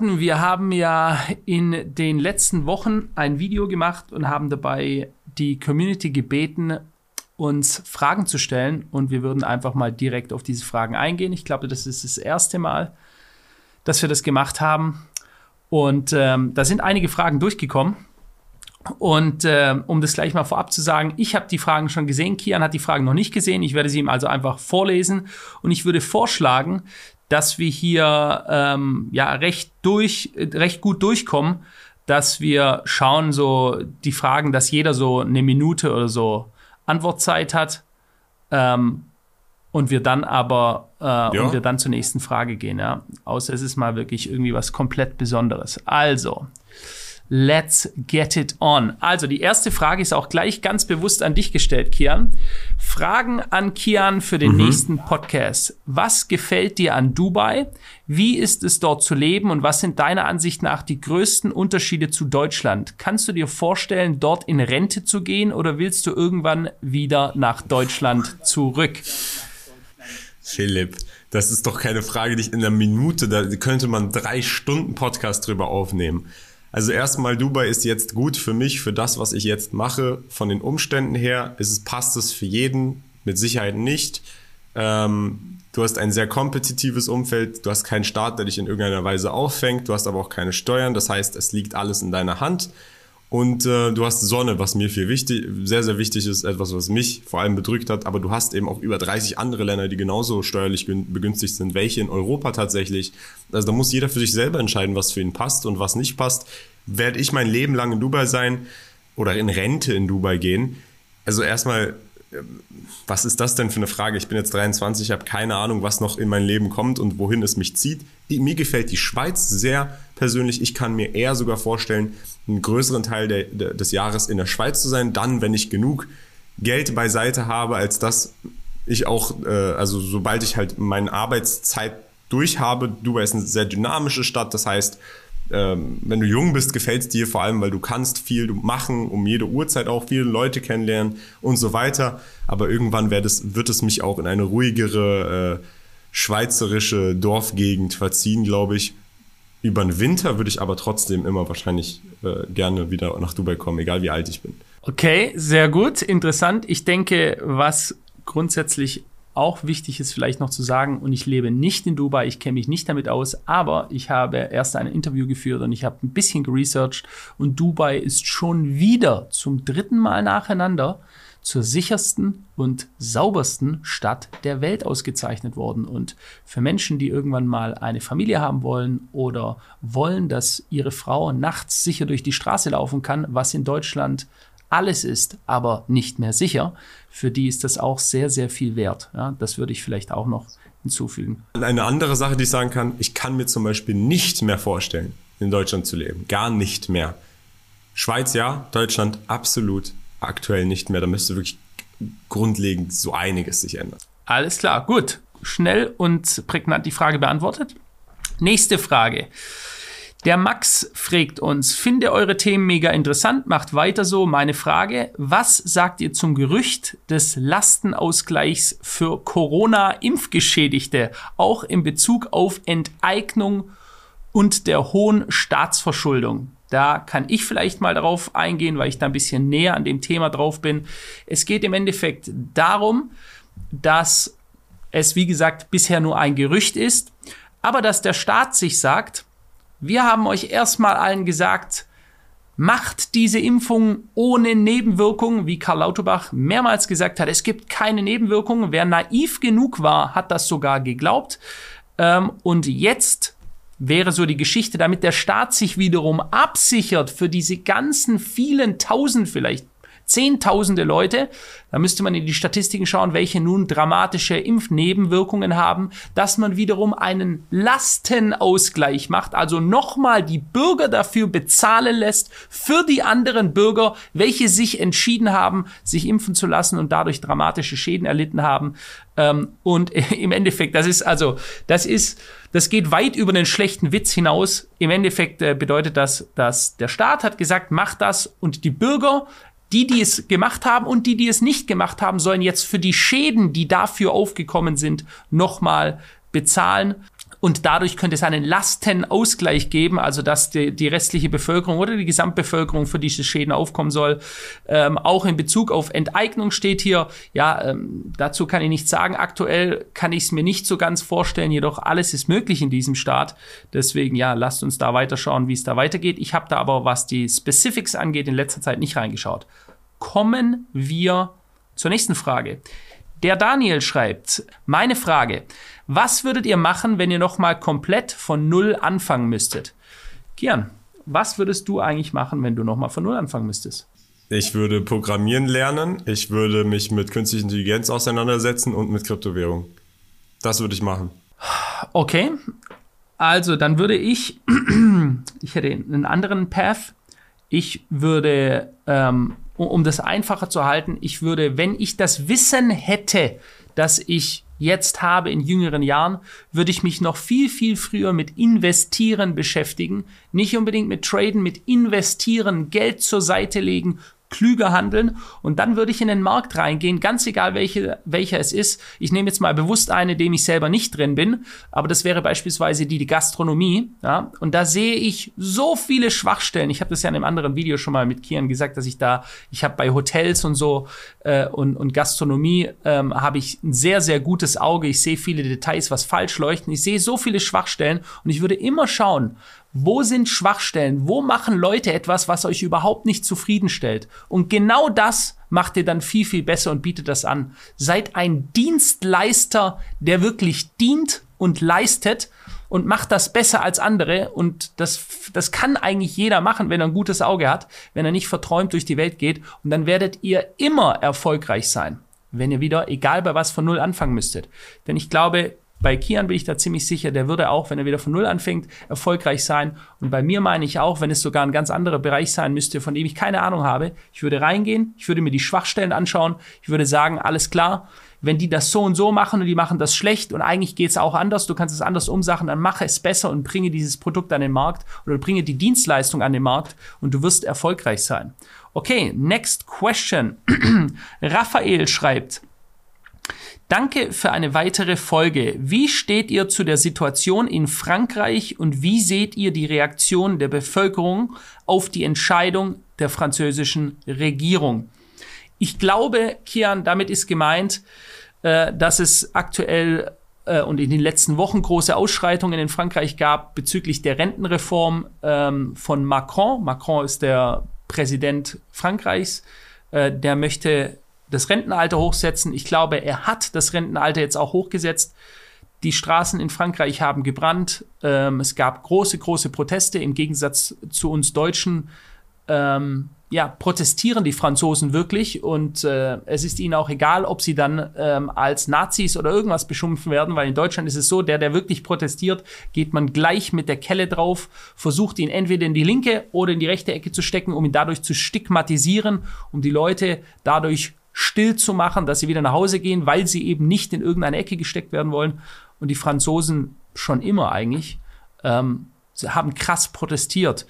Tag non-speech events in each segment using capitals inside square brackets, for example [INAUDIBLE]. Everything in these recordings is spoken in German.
Wir haben ja in den letzten Wochen ein Video gemacht und haben dabei die Community gebeten, uns Fragen zu stellen. Und wir würden einfach mal direkt auf diese Fragen eingehen. Ich glaube, das ist das erste Mal, dass wir das gemacht haben. Und ähm, da sind einige Fragen durchgekommen. Und äh, um das gleich mal vorab zu sagen, ich habe die Fragen schon gesehen, Kian hat die Fragen noch nicht gesehen. Ich werde sie ihm also einfach vorlesen und ich würde vorschlagen, dass wir hier ähm, ja recht durch, recht gut durchkommen, dass wir schauen so die Fragen, dass jeder so eine Minute oder so Antwortzeit hat ähm, und wir dann aber äh, ja. und wir dann zur nächsten Frage gehen. Ja, außer es ist mal wirklich irgendwie was komplett Besonderes. Also Let's get it on. Also die erste Frage ist auch gleich ganz bewusst an dich gestellt, Kian. Fragen an Kian für den mhm. nächsten Podcast. Was gefällt dir an Dubai? Wie ist es dort zu leben und was sind deiner Ansicht nach die größten Unterschiede zu Deutschland? Kannst du dir vorstellen, dort in Rente zu gehen oder willst du irgendwann wieder nach Deutschland zurück? Philipp, das ist doch keine Frage, die ich in einer Minute, da könnte man drei Stunden Podcast drüber aufnehmen. Also erstmal, Dubai ist jetzt gut für mich, für das, was ich jetzt mache. Von den Umständen her ist es, passt es für jeden, mit Sicherheit nicht. Ähm, du hast ein sehr kompetitives Umfeld, du hast keinen Staat, der dich in irgendeiner Weise auffängt, du hast aber auch keine Steuern, das heißt, es liegt alles in deiner Hand. Und äh, du hast Sonne, was mir viel wichtig, sehr, sehr wichtig ist, etwas, was mich vor allem bedrückt hat. Aber du hast eben auch über 30 andere Länder, die genauso steuerlich begünstigt sind, welche in Europa tatsächlich. Also da muss jeder für sich selber entscheiden, was für ihn passt und was nicht passt. Werde ich mein Leben lang in Dubai sein oder in Rente in Dubai gehen? Also erstmal was ist das denn für eine Frage? Ich bin jetzt 23, habe keine Ahnung, was noch in mein Leben kommt und wohin es mich zieht. Mir gefällt die Schweiz sehr persönlich. Ich kann mir eher sogar vorstellen, einen größeren Teil der, der, des Jahres in der Schweiz zu sein, dann, wenn ich genug Geld beiseite habe, als dass ich auch, äh, also sobald ich halt meine Arbeitszeit durch habe, Dubai ist eine sehr dynamische Stadt, das heißt, ähm, wenn du jung bist, gefällt es dir vor allem, weil du kannst viel machen, um jede Uhrzeit auch viele Leute kennenlernen und so weiter. Aber irgendwann wird es, wird es mich auch in eine ruhigere äh, schweizerische Dorfgegend verziehen, glaube ich. Über den Winter würde ich aber trotzdem immer wahrscheinlich äh, gerne wieder nach Dubai kommen, egal wie alt ich bin. Okay, sehr gut, interessant. Ich denke, was grundsätzlich auch wichtig ist vielleicht noch zu sagen, und ich lebe nicht in Dubai, ich kenne mich nicht damit aus, aber ich habe erst ein Interview geführt und ich habe ein bisschen geresearched und Dubai ist schon wieder zum dritten Mal nacheinander zur sichersten und saubersten Stadt der Welt ausgezeichnet worden. Und für Menschen, die irgendwann mal eine Familie haben wollen oder wollen, dass ihre Frau nachts sicher durch die Straße laufen kann, was in Deutschland alles ist, aber nicht mehr sicher, für die ist das auch sehr, sehr viel wert. Ja, das würde ich vielleicht auch noch hinzufügen. Eine andere Sache, die ich sagen kann, ich kann mir zum Beispiel nicht mehr vorstellen, in Deutschland zu leben. Gar nicht mehr. Schweiz ja, Deutschland absolut aktuell nicht mehr. Da müsste wirklich grundlegend so einiges sich ändern. Alles klar, gut. Schnell und prägnant die Frage beantwortet. Nächste Frage. Der Max fragt uns, finde eure Themen mega interessant, macht weiter so. Meine Frage, was sagt ihr zum Gerücht des Lastenausgleichs für Corona-Impfgeschädigte, auch in Bezug auf Enteignung und der hohen Staatsverschuldung? Da kann ich vielleicht mal darauf eingehen, weil ich da ein bisschen näher an dem Thema drauf bin. Es geht im Endeffekt darum, dass es, wie gesagt, bisher nur ein Gerücht ist, aber dass der Staat sich sagt, wir haben euch erstmal allen gesagt, macht diese Impfung ohne Nebenwirkungen, wie Karl Lauterbach mehrmals gesagt hat. Es gibt keine Nebenwirkungen. Wer naiv genug war, hat das sogar geglaubt. Ähm, und jetzt wäre so die Geschichte, damit der Staat sich wiederum absichert für diese ganzen vielen tausend vielleicht Zehntausende Leute. Da müsste man in die Statistiken schauen, welche nun dramatische Impfnebenwirkungen haben, dass man wiederum einen Lastenausgleich macht, also nochmal die Bürger dafür bezahlen lässt für die anderen Bürger, welche sich entschieden haben, sich impfen zu lassen und dadurch dramatische Schäden erlitten haben. Ähm, und [LAUGHS] im Endeffekt, das ist also, das ist, das geht weit über den schlechten Witz hinaus. Im Endeffekt äh, bedeutet das, dass der Staat hat gesagt, macht das und die Bürger die, die es gemacht haben und die, die es nicht gemacht haben, sollen jetzt für die Schäden, die dafür aufgekommen sind, nochmal bezahlen. Und dadurch könnte es einen Lastenausgleich geben, also dass die, die restliche Bevölkerung oder die Gesamtbevölkerung für diese Schäden aufkommen soll. Ähm, auch in Bezug auf Enteignung steht hier, ja, ähm, dazu kann ich nichts sagen. Aktuell kann ich es mir nicht so ganz vorstellen, jedoch alles ist möglich in diesem Staat. Deswegen, ja, lasst uns da weiterschauen, wie es da weitergeht. Ich habe da aber, was die Specifics angeht, in letzter Zeit nicht reingeschaut. Kommen wir zur nächsten Frage. Der Daniel schreibt, meine Frage, was würdet ihr machen, wenn ihr nochmal komplett von Null anfangen müsstet? Kian, was würdest du eigentlich machen, wenn du nochmal von Null anfangen müsstest? Ich würde programmieren lernen, ich würde mich mit künstlicher Intelligenz auseinandersetzen und mit Kryptowährung. Das würde ich machen. Okay, also dann würde ich, [CLEARS THROAT] ich hätte einen anderen Path. Ich würde ähm, um das einfacher zu halten, ich würde, wenn ich das Wissen hätte, das ich jetzt habe in jüngeren Jahren, würde ich mich noch viel, viel früher mit Investieren beschäftigen. Nicht unbedingt mit Traden, mit Investieren, Geld zur Seite legen, klüger handeln und dann würde ich in den Markt reingehen, ganz egal welche, welcher es ist. Ich nehme jetzt mal bewusst eine, dem ich selber nicht drin bin, aber das wäre beispielsweise die, die Gastronomie. Ja? Und da sehe ich so viele Schwachstellen. Ich habe das ja in einem anderen Video schon mal mit Kian gesagt, dass ich da, ich habe bei Hotels und so äh, und, und Gastronomie ähm, habe ich ein sehr, sehr gutes Auge. Ich sehe viele Details, was falsch leuchten. Ich sehe so viele Schwachstellen und ich würde immer schauen, wo sind Schwachstellen? Wo machen Leute etwas, was euch überhaupt nicht zufriedenstellt? Und genau das macht ihr dann viel, viel besser und bietet das an. Seid ein Dienstleister, der wirklich dient und leistet und macht das besser als andere. Und das, das kann eigentlich jeder machen, wenn er ein gutes Auge hat, wenn er nicht verträumt durch die Welt geht. Und dann werdet ihr immer erfolgreich sein, wenn ihr wieder, egal bei was, von Null anfangen müsstet. Denn ich glaube, bei Kian bin ich da ziemlich sicher, der würde auch, wenn er wieder von Null anfängt, erfolgreich sein. Und bei mir meine ich auch, wenn es sogar ein ganz anderer Bereich sein müsste, von dem ich keine Ahnung habe, ich würde reingehen, ich würde mir die Schwachstellen anschauen, ich würde sagen, alles klar, wenn die das so und so machen und die machen das schlecht und eigentlich geht es auch anders, du kannst es anders umsachen, dann mache es besser und bringe dieses Produkt an den Markt oder bringe die Dienstleistung an den Markt und du wirst erfolgreich sein. Okay, next question. [CLEARS THROAT] Raphael schreibt, Danke für eine weitere Folge. Wie steht ihr zu der Situation in Frankreich und wie seht ihr die Reaktion der Bevölkerung auf die Entscheidung der französischen Regierung? Ich glaube, Kian, damit ist gemeint, äh, dass es aktuell äh, und in den letzten Wochen große Ausschreitungen in Frankreich gab bezüglich der Rentenreform ähm, von Macron. Macron ist der Präsident Frankreichs. Äh, der möchte das Rentenalter hochsetzen. Ich glaube, er hat das Rentenalter jetzt auch hochgesetzt. Die Straßen in Frankreich haben gebrannt. Ähm, es gab große, große Proteste. Im Gegensatz zu uns Deutschen ähm, ja, protestieren die Franzosen wirklich und äh, es ist ihnen auch egal, ob sie dann ähm, als Nazis oder irgendwas beschimpfen werden, weil in Deutschland ist es so, der, der wirklich protestiert, geht man gleich mit der Kelle drauf, versucht ihn entweder in die linke oder in die rechte Ecke zu stecken, um ihn dadurch zu stigmatisieren, um die Leute dadurch still zu machen, dass sie wieder nach Hause gehen, weil sie eben nicht in irgendeine Ecke gesteckt werden wollen. Und die Franzosen schon immer eigentlich ähm, haben krass protestiert.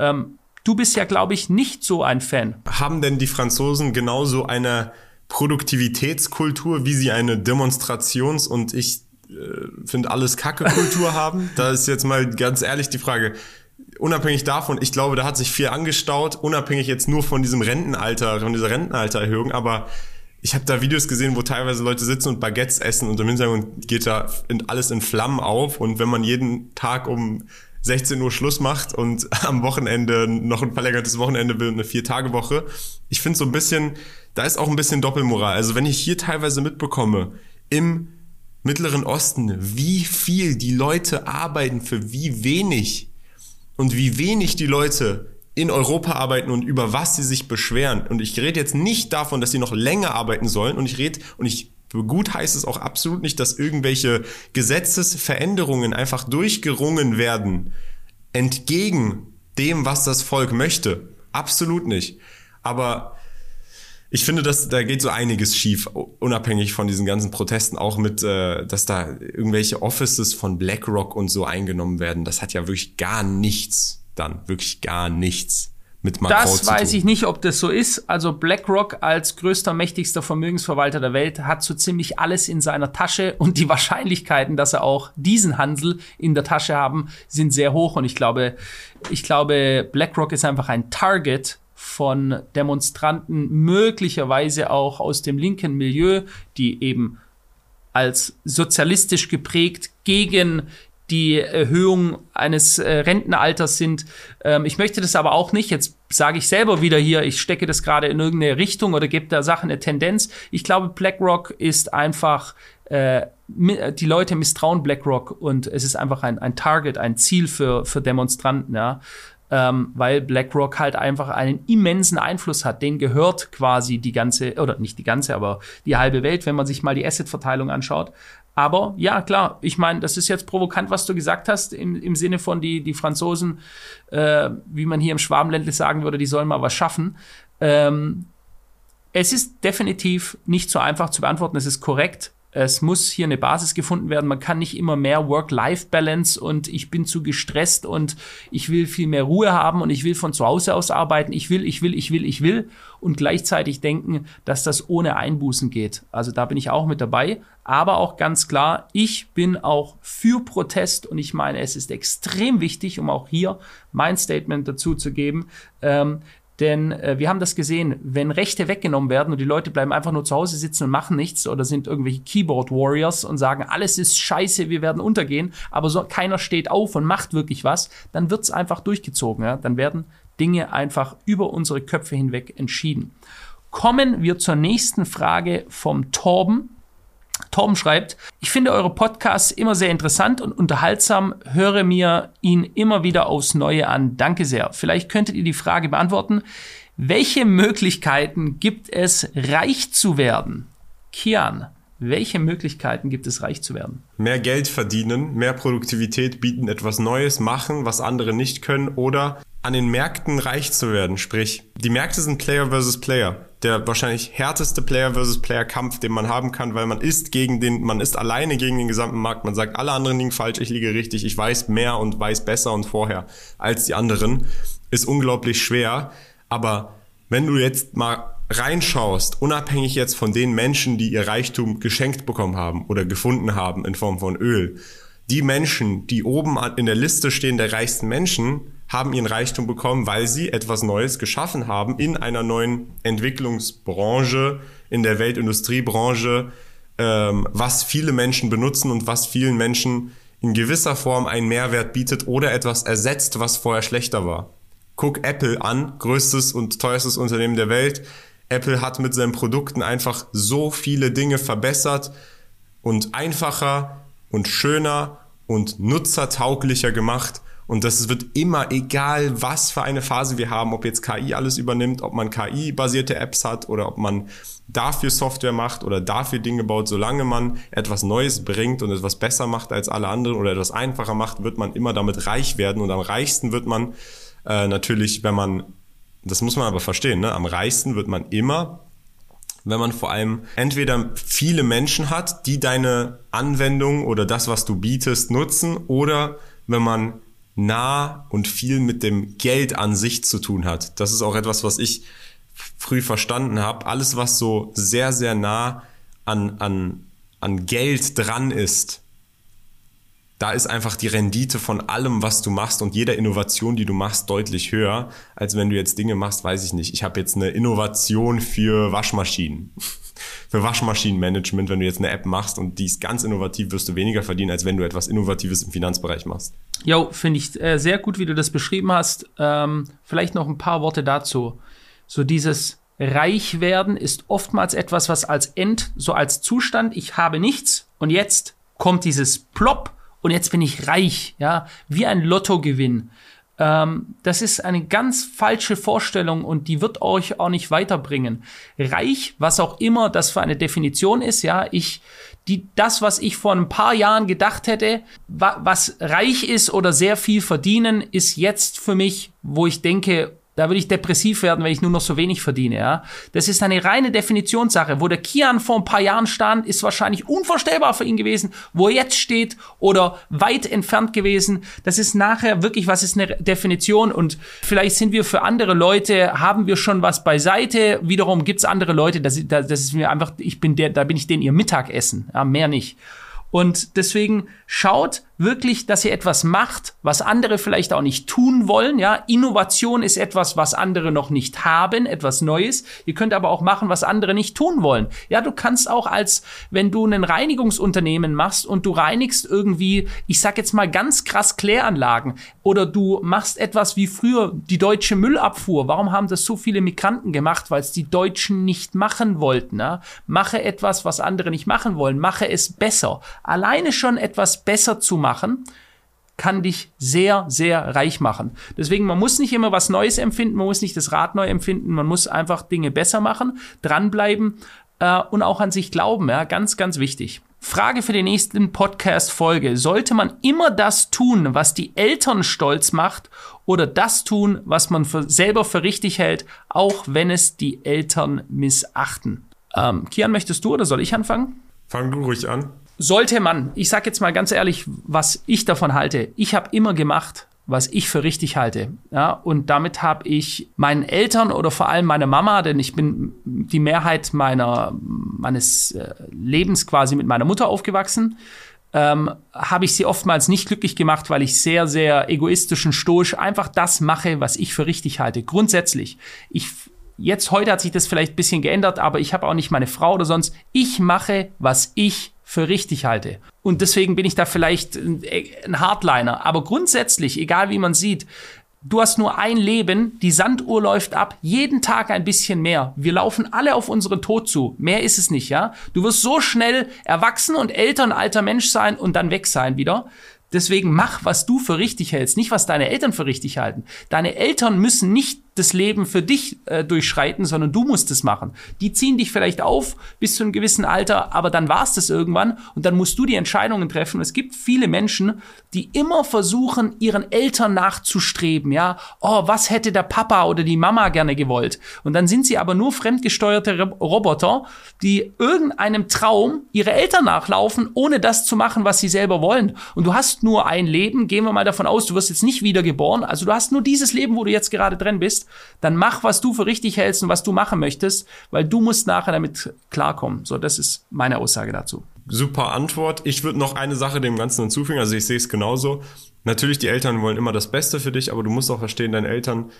Ähm, du bist ja, glaube ich, nicht so ein Fan. Haben denn die Franzosen genauso eine Produktivitätskultur, wie sie eine Demonstrations- und ich äh, finde alles Kacke-Kultur [LAUGHS] haben? Da ist jetzt mal ganz ehrlich die Frage, unabhängig davon, ich glaube, da hat sich viel angestaut, unabhängig jetzt nur von diesem Rentenalter, von dieser Rentenaltererhöhung, aber ich habe da Videos gesehen, wo teilweise Leute sitzen und Baguettes essen und im Hintergrund geht da alles in Flammen auf und wenn man jeden Tag um 16 Uhr Schluss macht und [LAUGHS] am Wochenende noch ein verlängertes Wochenende will, eine Vier-Tage-Woche. Ich finde so ein bisschen, da ist auch ein bisschen Doppelmoral. Also wenn ich hier teilweise mitbekomme, im Mittleren Osten, wie viel die Leute arbeiten für wie wenig, und wie wenig die Leute in Europa arbeiten und über was sie sich beschweren. Und ich rede jetzt nicht davon, dass sie noch länger arbeiten sollen. Und ich rede, und ich gut heißt es auch absolut nicht, dass irgendwelche Gesetzesveränderungen einfach durchgerungen werden, entgegen dem, was das Volk möchte. Absolut nicht. Aber ich finde, dass da geht so einiges schief, unabhängig von diesen ganzen Protesten, auch mit, äh, dass da irgendwelche Offices von BlackRock und so eingenommen werden. Das hat ja wirklich gar nichts dann, wirklich gar nichts mit Macron Das zu weiß tun. ich nicht, ob das so ist. Also BlackRock als größter, mächtigster Vermögensverwalter der Welt hat so ziemlich alles in seiner Tasche und die [LAUGHS] Wahrscheinlichkeiten, dass er auch diesen Hansel in der Tasche haben, sind sehr hoch. Und ich glaube, ich glaube, BlackRock ist einfach ein Target von Demonstranten, möglicherweise auch aus dem linken Milieu, die eben als sozialistisch geprägt gegen die Erhöhung eines äh, Rentenalters sind. Ähm, ich möchte das aber auch nicht. Jetzt sage ich selber wieder hier, ich stecke das gerade in irgendeine Richtung oder gebe der Sache eine Tendenz. Ich glaube, BlackRock ist einfach, äh, die Leute misstrauen BlackRock und es ist einfach ein, ein Target, ein Ziel für, für Demonstranten, ja. Ähm, weil BlackRock halt einfach einen immensen Einfluss hat. Den gehört quasi die ganze, oder nicht die ganze, aber die halbe Welt, wenn man sich mal die Assetverteilung anschaut. Aber ja, klar, ich meine, das ist jetzt provokant, was du gesagt hast, im, im Sinne von die, die Franzosen, äh, wie man hier im Schwabenländle sagen würde, die sollen mal was schaffen. Ähm, es ist definitiv nicht so einfach zu beantworten, es ist korrekt. Es muss hier eine Basis gefunden werden. Man kann nicht immer mehr Work-Life-Balance und ich bin zu gestresst und ich will viel mehr Ruhe haben und ich will von zu Hause aus arbeiten. Ich will, ich will, ich will, ich will und gleichzeitig denken, dass das ohne Einbußen geht. Also da bin ich auch mit dabei. Aber auch ganz klar, ich bin auch für Protest und ich meine, es ist extrem wichtig, um auch hier mein Statement dazu zu geben. Ähm, denn äh, wir haben das gesehen, wenn Rechte weggenommen werden und die Leute bleiben einfach nur zu Hause sitzen und machen nichts oder sind irgendwelche Keyboard Warriors und sagen, alles ist scheiße, wir werden untergehen, aber so, keiner steht auf und macht wirklich was, dann wird's einfach durchgezogen. Ja? Dann werden Dinge einfach über unsere Köpfe hinweg entschieden. Kommen wir zur nächsten Frage vom Torben. Torben schreibt, ich finde eure Podcasts immer sehr interessant und unterhaltsam, höre mir ihn immer wieder aufs Neue an. Danke sehr. Vielleicht könntet ihr die Frage beantworten. Welche Möglichkeiten gibt es, reich zu werden? Kian, welche Möglichkeiten gibt es, reich zu werden? Mehr Geld verdienen, mehr Produktivität bieten, etwas Neues machen, was andere nicht können oder an den Märkten reich zu werden. Sprich, die Märkte sind Player versus Player. Der wahrscheinlich härteste Player versus Player Kampf, den man haben kann, weil man ist gegen den, man ist alleine gegen den gesamten Markt. Man sagt, alle anderen liegen falsch, ich liege richtig, ich weiß mehr und weiß besser und vorher als die anderen. Ist unglaublich schwer. Aber wenn du jetzt mal reinschaust, unabhängig jetzt von den Menschen, die ihr Reichtum geschenkt bekommen haben oder gefunden haben in Form von Öl, die Menschen, die oben in der Liste stehen der reichsten Menschen, haben ihren Reichtum bekommen, weil sie etwas Neues geschaffen haben in einer neuen Entwicklungsbranche, in der Weltindustriebranche, ähm, was viele Menschen benutzen und was vielen Menschen in gewisser Form einen Mehrwert bietet oder etwas ersetzt, was vorher schlechter war. Guck Apple an, größtes und teuerstes Unternehmen der Welt. Apple hat mit seinen Produkten einfach so viele Dinge verbessert und einfacher und schöner und nutzertauglicher gemacht. Und das wird immer, egal was für eine Phase wir haben, ob jetzt KI alles übernimmt, ob man KI-basierte Apps hat oder ob man dafür Software macht oder dafür Dinge baut, solange man etwas Neues bringt und etwas besser macht als alle anderen oder etwas einfacher macht, wird man immer damit reich werden. Und am reichsten wird man äh, natürlich, wenn man, das muss man aber verstehen, ne? am reichsten wird man immer, wenn man vor allem entweder viele Menschen hat, die deine Anwendung oder das, was du bietest, nutzen, oder wenn man nah und viel mit dem Geld an sich zu tun hat. Das ist auch etwas, was ich früh verstanden habe. Alles, was so sehr, sehr nah an, an, an Geld dran ist, da ist einfach die Rendite von allem, was du machst und jeder Innovation, die du machst, deutlich höher, als wenn du jetzt Dinge machst, weiß ich nicht. Ich habe jetzt eine Innovation für Waschmaschinen. [LAUGHS] für Waschmaschinenmanagement, wenn du jetzt eine App machst und die ist ganz innovativ, wirst du weniger verdienen, als wenn du etwas Innovatives im Finanzbereich machst. Jo, finde ich äh, sehr gut, wie du das beschrieben hast. Ähm, vielleicht noch ein paar Worte dazu. So dieses Reich werden ist oftmals etwas, was als End, so als Zustand, ich habe nichts und jetzt kommt dieses Plop und jetzt bin ich reich, ja, wie ein Lottogewinn. Ähm, das ist eine ganz falsche Vorstellung und die wird euch auch nicht weiterbringen. Reich, was auch immer das für eine Definition ist, ja, ich, die, das, was ich vor ein paar Jahren gedacht hätte, wa, was reich ist oder sehr viel verdienen, ist jetzt für mich, wo ich denke, Da würde ich depressiv werden, wenn ich nur noch so wenig verdiene. Ja? Das ist eine reine Definitionssache. Wo der Kian vor ein paar Jahren stand, ist wahrscheinlich unvorstellbar für ihn gewesen. Wo er jetzt steht oder weit entfernt gewesen. Das ist nachher wirklich, was ist eine Definition? Und vielleicht sind wir für andere Leute, haben wir schon was beiseite. Wiederum gibt es andere Leute, das, das ist mir einfach, ich bin der, da bin ich denen ihr Mittagessen. Ja, mehr nicht. Und deswegen schaut wirklich, dass ihr etwas macht, was andere vielleicht auch nicht tun wollen. Ja, Innovation ist etwas, was andere noch nicht haben, etwas Neues. Ihr könnt aber auch machen, was andere nicht tun wollen. Ja, du kannst auch als, wenn du ein Reinigungsunternehmen machst und du reinigst irgendwie, ich sag jetzt mal ganz krass Kläranlagen oder du machst etwas wie früher die deutsche Müllabfuhr. Warum haben das so viele Migranten gemacht? Weil es die Deutschen nicht machen wollten. Ja? Mache etwas, was andere nicht machen wollen. Mache es besser. Alleine schon etwas besser zu machen, kann dich sehr, sehr reich machen. Deswegen, man muss nicht immer was Neues empfinden, man muss nicht das Rad neu empfinden, man muss einfach Dinge besser machen, dranbleiben äh, und auch an sich glauben. Ja, ganz, ganz wichtig. Frage für die nächsten Podcast-Folge. Sollte man immer das tun, was die Eltern stolz macht oder das tun, was man für, selber für richtig hält, auch wenn es die Eltern missachten? Ähm, Kian, möchtest du oder soll ich anfangen? Fang du ruhig an sollte man, ich sage jetzt mal ganz ehrlich, was ich davon halte. Ich habe immer gemacht, was ich für richtig halte. Ja, und damit habe ich meinen Eltern oder vor allem meiner Mama, denn ich bin die Mehrheit meiner, meines äh, Lebens quasi mit meiner Mutter aufgewachsen, ähm, habe ich sie oftmals nicht glücklich gemacht, weil ich sehr, sehr egoistisch und stoisch einfach das mache, was ich für richtig halte. Grundsätzlich. Ich, jetzt, heute hat sich das vielleicht ein bisschen geändert, aber ich habe auch nicht meine Frau oder sonst. Ich mache, was ich für richtig halte. Und deswegen bin ich da vielleicht ein Hardliner. Aber grundsätzlich, egal wie man sieht, du hast nur ein Leben, die Sanduhr läuft ab, jeden Tag ein bisschen mehr. Wir laufen alle auf unseren Tod zu. Mehr ist es nicht, ja? Du wirst so schnell erwachsen und älter, ein alter Mensch sein und dann weg sein wieder. Deswegen mach, was du für richtig hältst, nicht was deine Eltern für richtig halten. Deine Eltern müssen nicht das Leben für dich äh, durchschreiten, sondern du musst es machen. Die ziehen dich vielleicht auf bis zu einem gewissen Alter, aber dann war es das irgendwann und dann musst du die Entscheidungen treffen. es gibt viele Menschen, die immer versuchen, ihren Eltern nachzustreben. Ja, oh, was hätte der Papa oder die Mama gerne gewollt? Und dann sind sie aber nur fremdgesteuerte Roboter, die irgendeinem Traum ihre Eltern nachlaufen, ohne das zu machen, was sie selber wollen. Und du hast nur ein Leben. Gehen wir mal davon aus, du wirst jetzt nicht wiedergeboren. Also du hast nur dieses Leben, wo du jetzt gerade drin bist dann mach, was du für richtig hältst und was du machen möchtest, weil du musst nachher damit klarkommen. So, das ist meine Aussage dazu. Super Antwort. Ich würde noch eine Sache dem Ganzen hinzufügen. Also ich sehe es genauso. Natürlich, die Eltern wollen immer das Beste für dich, aber du musst auch verstehen, deine Eltern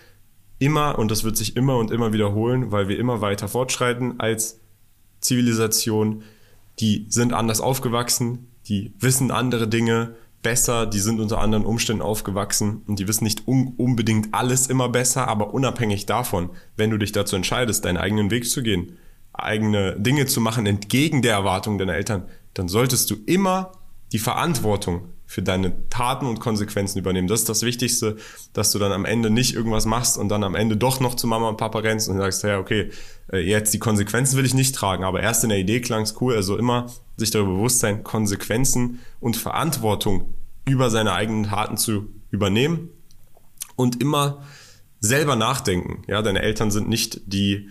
immer, und das wird sich immer und immer wiederholen, weil wir immer weiter fortschreiten als Zivilisation, die sind anders aufgewachsen, die wissen andere Dinge, besser, die sind unter anderen Umständen aufgewachsen und die wissen nicht un unbedingt alles immer besser, aber unabhängig davon, wenn du dich dazu entscheidest, deinen eigenen Weg zu gehen, eigene Dinge zu machen entgegen der Erwartungen deiner Eltern, dann solltest du immer die Verantwortung für deine Taten und Konsequenzen übernehmen. Das ist das Wichtigste, dass du dann am Ende nicht irgendwas machst und dann am Ende doch noch zu Mama und Papa rennst und sagst, ja, okay, äh, jetzt die Konsequenzen will ich nicht tragen, aber erst in der Idee klang es cool. Also immer sich darüber bewusst sein, Konsequenzen und Verantwortung über seine eigenen Taten zu übernehmen und immer selber nachdenken. Ja, deine Eltern sind nicht die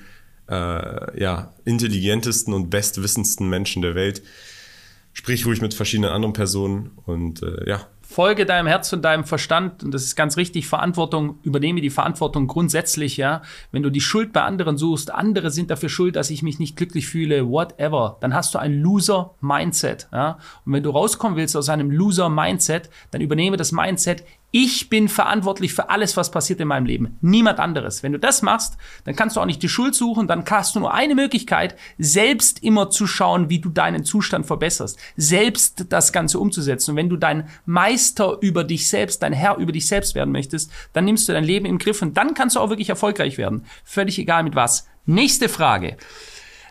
äh, ja, intelligentesten und bestwissendsten Menschen der Welt. Sprich ruhig mit verschiedenen anderen Personen und äh, ja, Folge deinem Herz und deinem Verstand, und das ist ganz richtig, Verantwortung, übernehme die Verantwortung grundsätzlich, ja. Wenn du die Schuld bei anderen suchst, andere sind dafür schuld, dass ich mich nicht glücklich fühle, whatever, dann hast du ein Loser-Mindset, ja. Und wenn du rauskommen willst aus einem Loser-Mindset, dann übernehme das Mindset, ich bin verantwortlich für alles, was passiert in meinem Leben. Niemand anderes. Wenn du das machst, dann kannst du auch nicht die Schuld suchen, dann hast du nur eine Möglichkeit, selbst immer zu schauen, wie du deinen Zustand verbesserst, selbst das Ganze umzusetzen. Und wenn du dein Meister über dich selbst, dein Herr über dich selbst werden möchtest, dann nimmst du dein Leben im Griff und dann kannst du auch wirklich erfolgreich werden. Völlig egal mit was. Nächste Frage.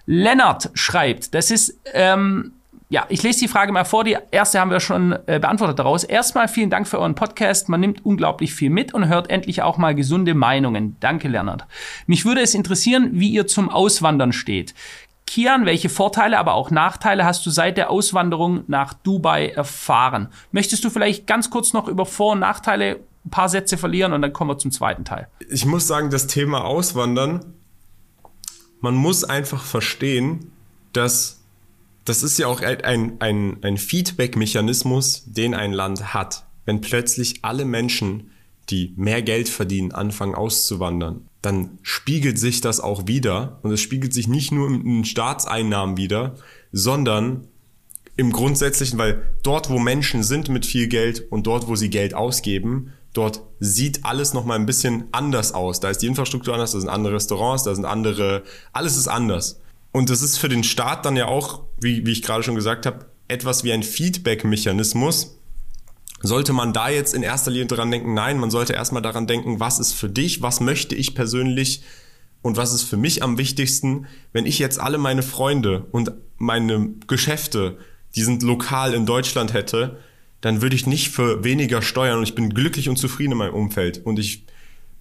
Lennart schreibt, das ist ähm, ja, ich lese die Frage mal vor. Die erste haben wir schon äh, beantwortet daraus. Erstmal vielen Dank für euren Podcast. Man nimmt unglaublich viel mit und hört endlich auch mal gesunde Meinungen. Danke, Lennart. Mich würde es interessieren, wie ihr zum Auswandern steht. Kian, welche Vorteile, aber auch Nachteile hast du seit der Auswanderung nach Dubai erfahren? Möchtest du vielleicht ganz kurz noch über Vor- und Nachteile ein paar Sätze verlieren und dann kommen wir zum zweiten Teil. Ich muss sagen, das Thema Auswandern, man muss einfach verstehen, dass das ist ja auch ein, ein, ein Feedback-Mechanismus, den ein Land hat. Wenn plötzlich alle Menschen, die mehr Geld verdienen, anfangen auszuwandern, dann spiegelt sich das auch wieder. Und es spiegelt sich nicht nur in Staatseinnahmen wieder, sondern im Grundsätzlichen, weil dort, wo Menschen sind mit viel Geld und dort, wo sie Geld ausgeben, dort sieht alles nochmal ein bisschen anders aus. Da ist die Infrastruktur anders, da sind andere Restaurants, da sind andere, alles ist anders. Und das ist für den Staat dann ja auch, wie, wie ich gerade schon gesagt habe, etwas wie ein Feedback-Mechanismus. Sollte man da jetzt in erster Linie dran denken? Nein, man sollte erstmal daran denken, was ist für dich, was möchte ich persönlich und was ist für mich am wichtigsten, wenn ich jetzt alle meine Freunde und meine Geschäfte, die sind lokal in Deutschland hätte, dann würde ich nicht für weniger steuern und ich bin glücklich und zufrieden in meinem Umfeld und ich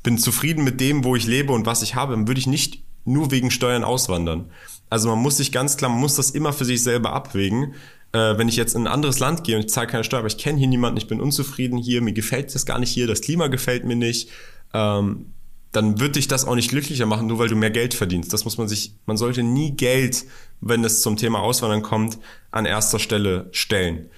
bin zufrieden mit dem, wo ich lebe und was ich habe, dann würde ich nicht nur wegen Steuern auswandern. Also man muss sich ganz klar, man muss das immer für sich selber abwägen. Äh, wenn ich jetzt in ein anderes Land gehe und ich zahle keine Steuer, aber ich kenne hier niemanden, ich bin unzufrieden hier, mir gefällt das gar nicht hier, das Klima gefällt mir nicht, ähm, dann wird dich das auch nicht glücklicher machen, nur weil du mehr Geld verdienst. Das muss man sich, man sollte nie Geld, wenn es zum Thema Auswandern kommt, an erster Stelle stellen.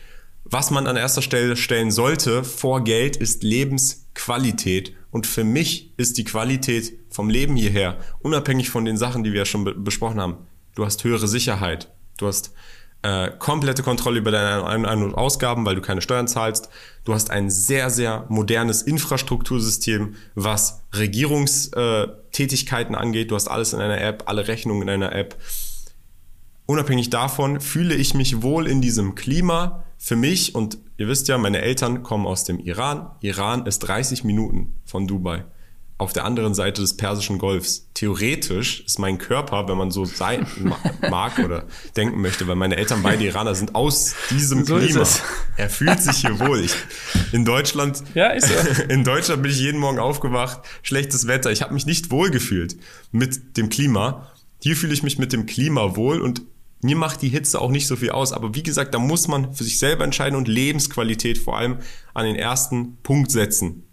Was man an erster Stelle stellen sollte vor Geld ist Lebensqualität. Und für mich ist die Qualität vom Leben hierher, unabhängig von den Sachen, die wir ja schon be besprochen haben, Du hast höhere Sicherheit. Du hast äh, komplette Kontrolle über deine Ein- und Ausgaben, weil du keine Steuern zahlst. Du hast ein sehr, sehr modernes Infrastruktursystem, was Regierungstätigkeiten angeht. Du hast alles in einer App, alle Rechnungen in einer App. Unabhängig davon fühle ich mich wohl in diesem Klima. Für mich, und ihr wisst ja, meine Eltern kommen aus dem Iran. Iran ist 30 Minuten von Dubai auf der anderen Seite des Persischen Golfs. Theoretisch ist mein Körper, wenn man so sein [LAUGHS] mag oder denken möchte, weil meine Eltern beide Iraner sind aus diesem so Klima. Er fühlt sich hier wohl. Ich, in Deutschland, ja, ist er. [LAUGHS] in Deutschland bin ich jeden Morgen aufgewacht, schlechtes Wetter. Ich habe mich nicht wohl gefühlt mit dem Klima. Hier fühle ich mich mit dem Klima wohl und mir macht die Hitze auch nicht so viel aus. Aber wie gesagt, da muss man für sich selber entscheiden und Lebensqualität vor allem an den ersten Punkt setzen.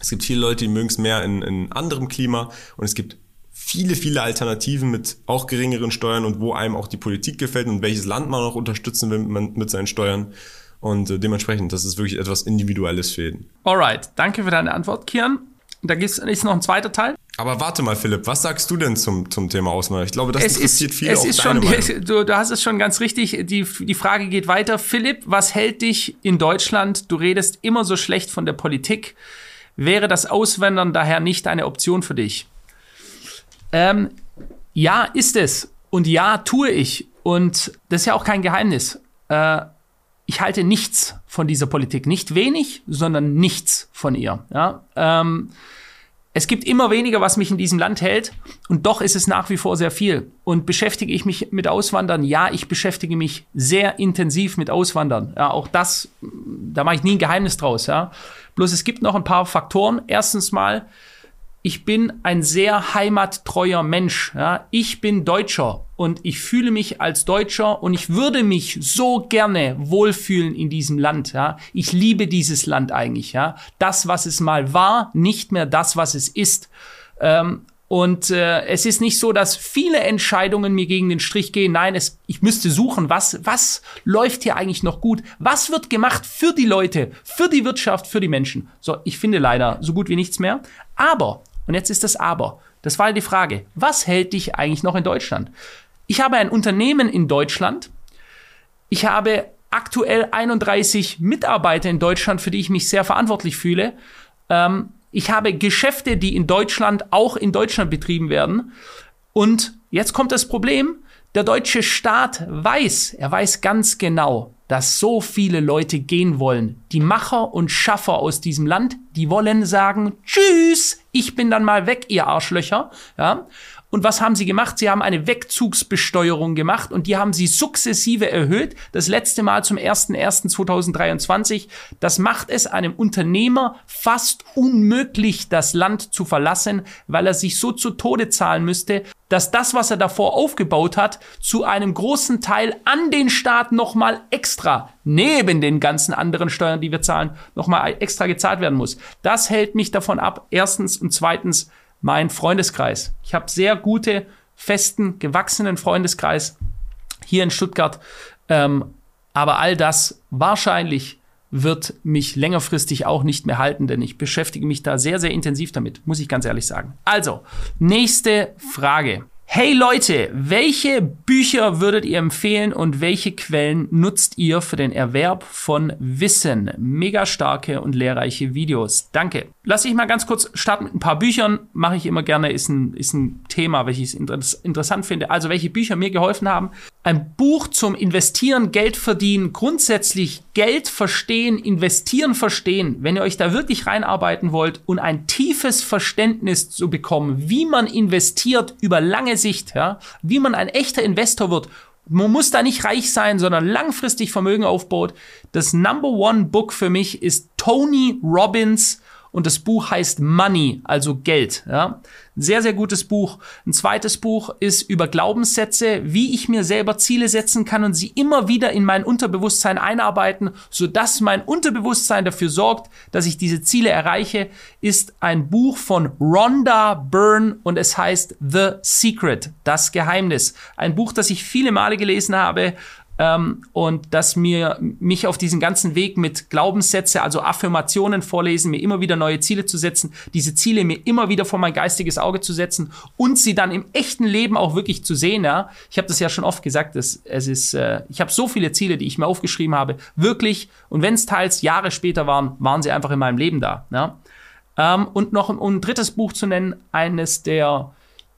Es gibt viele Leute, die mögen es mehr in, in anderem Klima und es gibt viele, viele Alternativen mit auch geringeren Steuern und wo einem auch die Politik gefällt und welches Land man auch unterstützen will mit, mit seinen Steuern. Und äh, dementsprechend, das ist wirklich etwas Individuelles für jeden. Alright, danke für deine Antwort, Kian. Da gibt es noch ein zweiter Teil. Aber warte mal, Philipp, was sagst du denn zum, zum Thema Auswanderung? Ich glaube, das es interessiert ist, viele es auch ist schon, [LAUGHS] du, du hast es schon ganz richtig. Die, die Frage geht weiter. Philipp, was hält dich in Deutschland? Du redest immer so schlecht von der Politik. Wäre das Auswandern daher nicht eine Option für dich? Ähm, ja, ist es. Und ja, tue ich. Und das ist ja auch kein Geheimnis. Äh, ich halte nichts von dieser Politik. Nicht wenig, sondern nichts von ihr. Ja? Ähm, es gibt immer weniger, was mich in diesem Land hält. Und doch ist es nach wie vor sehr viel. Und beschäftige ich mich mit Auswandern? Ja, ich beschäftige mich sehr intensiv mit Auswandern. Ja, auch das, da mache ich nie ein Geheimnis draus. Ja. Bloß es gibt noch ein paar Faktoren. Erstens mal, ich bin ein sehr heimattreuer Mensch. Ja. Ich bin Deutscher und ich fühle mich als Deutscher und ich würde mich so gerne wohlfühlen in diesem Land. Ja. Ich liebe dieses Land eigentlich. Ja. Das, was es mal war, nicht mehr das, was es ist. Ähm, und äh, es ist nicht so, dass viele Entscheidungen mir gegen den Strich gehen. Nein, es, ich müsste suchen, was, was läuft hier eigentlich noch gut? Was wird gemacht für die Leute, für die Wirtschaft, für die Menschen? So, ich finde leider so gut wie nichts mehr. Aber, und jetzt ist das Aber, das war die Frage, was hält dich eigentlich noch in Deutschland? Ich habe ein Unternehmen in Deutschland. Ich habe aktuell 31 Mitarbeiter in Deutschland, für die ich mich sehr verantwortlich fühle. Ähm, ich habe Geschäfte, die in Deutschland auch in Deutschland betrieben werden. Und jetzt kommt das Problem. Der deutsche Staat weiß, er weiß ganz genau, dass so viele Leute gehen wollen. Die Macher und Schaffer aus diesem Land, die wollen sagen, tschüss, ich bin dann mal weg, ihr Arschlöcher. Ja? Und was haben sie gemacht? Sie haben eine Wegzugsbesteuerung gemacht und die haben sie sukzessive erhöht. Das letzte Mal zum 01.01.2023. Das macht es einem Unternehmer fast unmöglich, das Land zu verlassen, weil er sich so zu Tode zahlen müsste, dass das, was er davor aufgebaut hat, zu einem großen Teil an den Staat nochmal extra, neben den ganzen anderen Steuern, die wir zahlen, nochmal extra gezahlt werden muss. Das hält mich davon ab, erstens und zweitens mein Freundeskreis. Ich habe sehr gute, festen, gewachsenen Freundeskreis hier in Stuttgart. Ähm, aber all das wahrscheinlich wird mich längerfristig auch nicht mehr halten, denn ich beschäftige mich da sehr, sehr intensiv damit, muss ich ganz ehrlich sagen. Also, nächste Frage. Hey Leute, welche Bücher würdet ihr empfehlen und welche Quellen nutzt ihr für den Erwerb von Wissen? Mega starke und lehrreiche Videos. Danke. Lass ich mal ganz kurz starten mit ein paar Büchern. Mache ich immer gerne, ist ein, ist ein Thema, welches ich interessant finde. Also welche Bücher mir geholfen haben. Ein Buch zum Investieren, Geld verdienen, grundsätzlich Geld verstehen, investieren verstehen. Wenn ihr euch da wirklich reinarbeiten wollt und ein tiefes Verständnis zu bekommen, wie man investiert über lange Sicht, ja, wie man ein echter Investor wird. Man muss da nicht reich sein, sondern langfristig Vermögen aufbaut. Das Number One Book für mich ist Tony Robbins und das Buch heißt Money, also Geld. Ja. Sehr, sehr gutes Buch. Ein zweites Buch ist über Glaubenssätze, wie ich mir selber Ziele setzen kann und sie immer wieder in mein Unterbewusstsein einarbeiten, sodass mein Unterbewusstsein dafür sorgt, dass ich diese Ziele erreiche, ist ein Buch von Rhonda Byrne und es heißt The Secret, das Geheimnis. Ein Buch, das ich viele Male gelesen habe ähm, und dass mir mich auf diesen ganzen Weg mit Glaubenssätze, also Affirmationen vorlesen, mir immer wieder neue Ziele zu setzen, diese Ziele mir immer wieder vor mein geistiges Auge zu setzen und sie dann im echten Leben auch wirklich zu sehen. Ja? Ich habe das ja schon oft gesagt, dass es ist, äh, ich habe so viele Ziele, die ich mir aufgeschrieben habe, wirklich. Und wenn es teils Jahre später waren, waren sie einfach in meinem Leben da. Ja? Ähm, und noch um ein drittes Buch zu nennen, eines der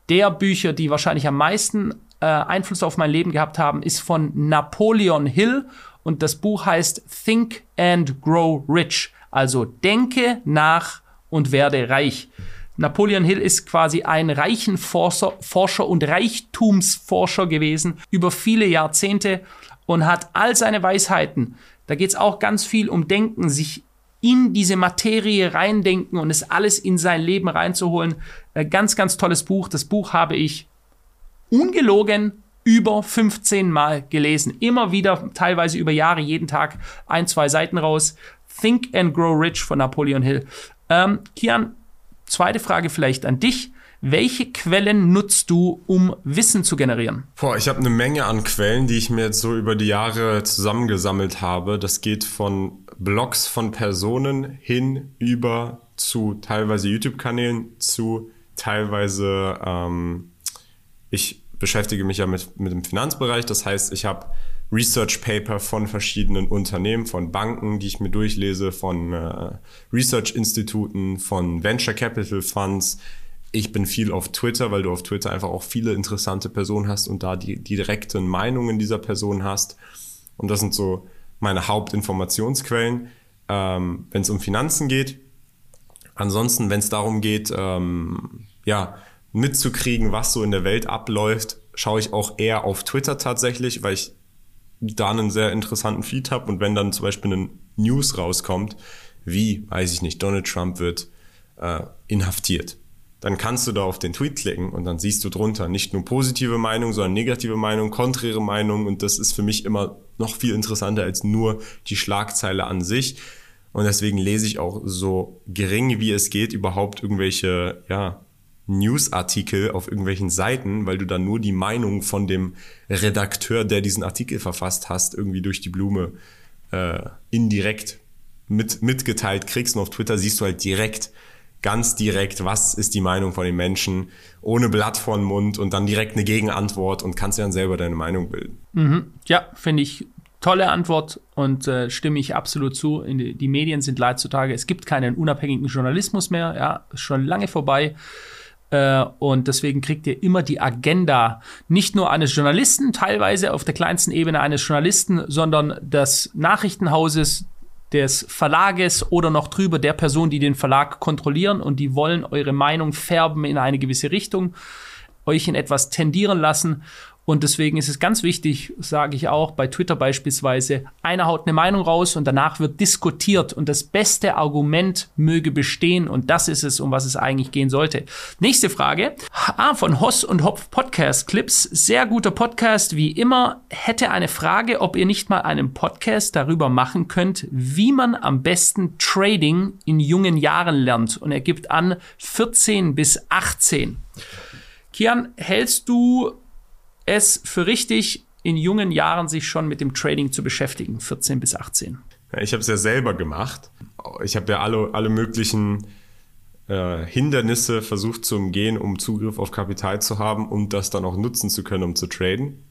der Bücher, die wahrscheinlich am meisten äh, Einfluss auf mein Leben gehabt haben, ist von Napoleon Hill und das Buch heißt Think and Grow Rich. Also denke nach und werde reich. Napoleon Hill ist quasi ein Reichenforscher Forscher und Reichtumsforscher gewesen über viele Jahrzehnte und hat all seine Weisheiten, da geht es auch ganz viel um Denken, sich in diese Materie reindenken und es alles in sein Leben reinzuholen. Äh, ganz, ganz tolles Buch. Das Buch habe ich ungelogen über 15 Mal gelesen. Immer wieder, teilweise über Jahre, jeden Tag ein, zwei Seiten raus. Think and Grow Rich von Napoleon Hill. Ähm, Kian, zweite Frage vielleicht an dich. Welche Quellen nutzt du, um Wissen zu generieren? Boah, ich habe eine Menge an Quellen, die ich mir jetzt so über die Jahre zusammengesammelt habe. Das geht von Blogs von Personen hin über zu teilweise YouTube-Kanälen zu teilweise ähm, ich beschäftige mich ja mit, mit dem Finanzbereich. Das heißt, ich habe Research Paper von verschiedenen Unternehmen, von Banken, die ich mir durchlese, von äh, Research Instituten, von Venture Capital Funds. Ich bin viel auf Twitter, weil du auf Twitter einfach auch viele interessante Personen hast und da die, die direkten Meinungen dieser Person hast. Und das sind so meine Hauptinformationsquellen, ähm, wenn es um Finanzen geht. Ansonsten, wenn es darum geht, ähm, ja, mitzukriegen, was so in der Welt abläuft, schaue ich auch eher auf Twitter tatsächlich, weil ich da einen sehr interessanten Feed habe und wenn dann zum Beispiel eine News rauskommt, wie, weiß ich nicht, Donald Trump wird äh, inhaftiert, dann kannst du da auf den Tweet klicken und dann siehst du drunter nicht nur positive Meinung, sondern negative Meinung, konträre Meinung und das ist für mich immer noch viel interessanter als nur die Schlagzeile an sich. Und deswegen lese ich auch so gering wie es geht überhaupt irgendwelche, ja, Newsartikel auf irgendwelchen Seiten, weil du dann nur die Meinung von dem Redakteur, der diesen Artikel verfasst hast, irgendwie durch die Blume äh, indirekt mit, mitgeteilt kriegst. Und auf Twitter siehst du halt direkt, ganz direkt, was ist die Meinung von den Menschen, ohne Blatt vor den Mund und dann direkt eine Gegenantwort und kannst dann selber deine Meinung bilden. Mhm. Ja, finde ich tolle Antwort und äh, stimme ich absolut zu. Die, die Medien sind heutzutage, es gibt keinen unabhängigen Journalismus mehr, ja, schon lange vorbei. Äh, und deswegen kriegt ihr immer die Agenda nicht nur eines Journalisten, teilweise auf der kleinsten Ebene eines Journalisten, sondern des Nachrichtenhauses, des Verlages oder noch drüber der Person, die den Verlag kontrollieren und die wollen eure Meinung färben in eine gewisse Richtung, euch in etwas tendieren lassen. Und deswegen ist es ganz wichtig, sage ich auch bei Twitter beispielsweise, einer haut eine Meinung raus und danach wird diskutiert und das beste Argument möge bestehen und das ist es, um was es eigentlich gehen sollte. Nächste Frage. Ah, von Hoss und Hopf Podcast Clips. Sehr guter Podcast, wie immer. Hätte eine Frage, ob ihr nicht mal einen Podcast darüber machen könnt, wie man am besten Trading in jungen Jahren lernt. Und er gibt an 14 bis 18. Kian, hältst du es für richtig, in jungen Jahren sich schon mit dem Trading zu beschäftigen, 14 bis 18? Ich habe es ja selber gemacht. Ich habe ja alle, alle möglichen äh, Hindernisse versucht zu umgehen, um Zugriff auf Kapital zu haben und das dann auch nutzen zu können, um zu traden.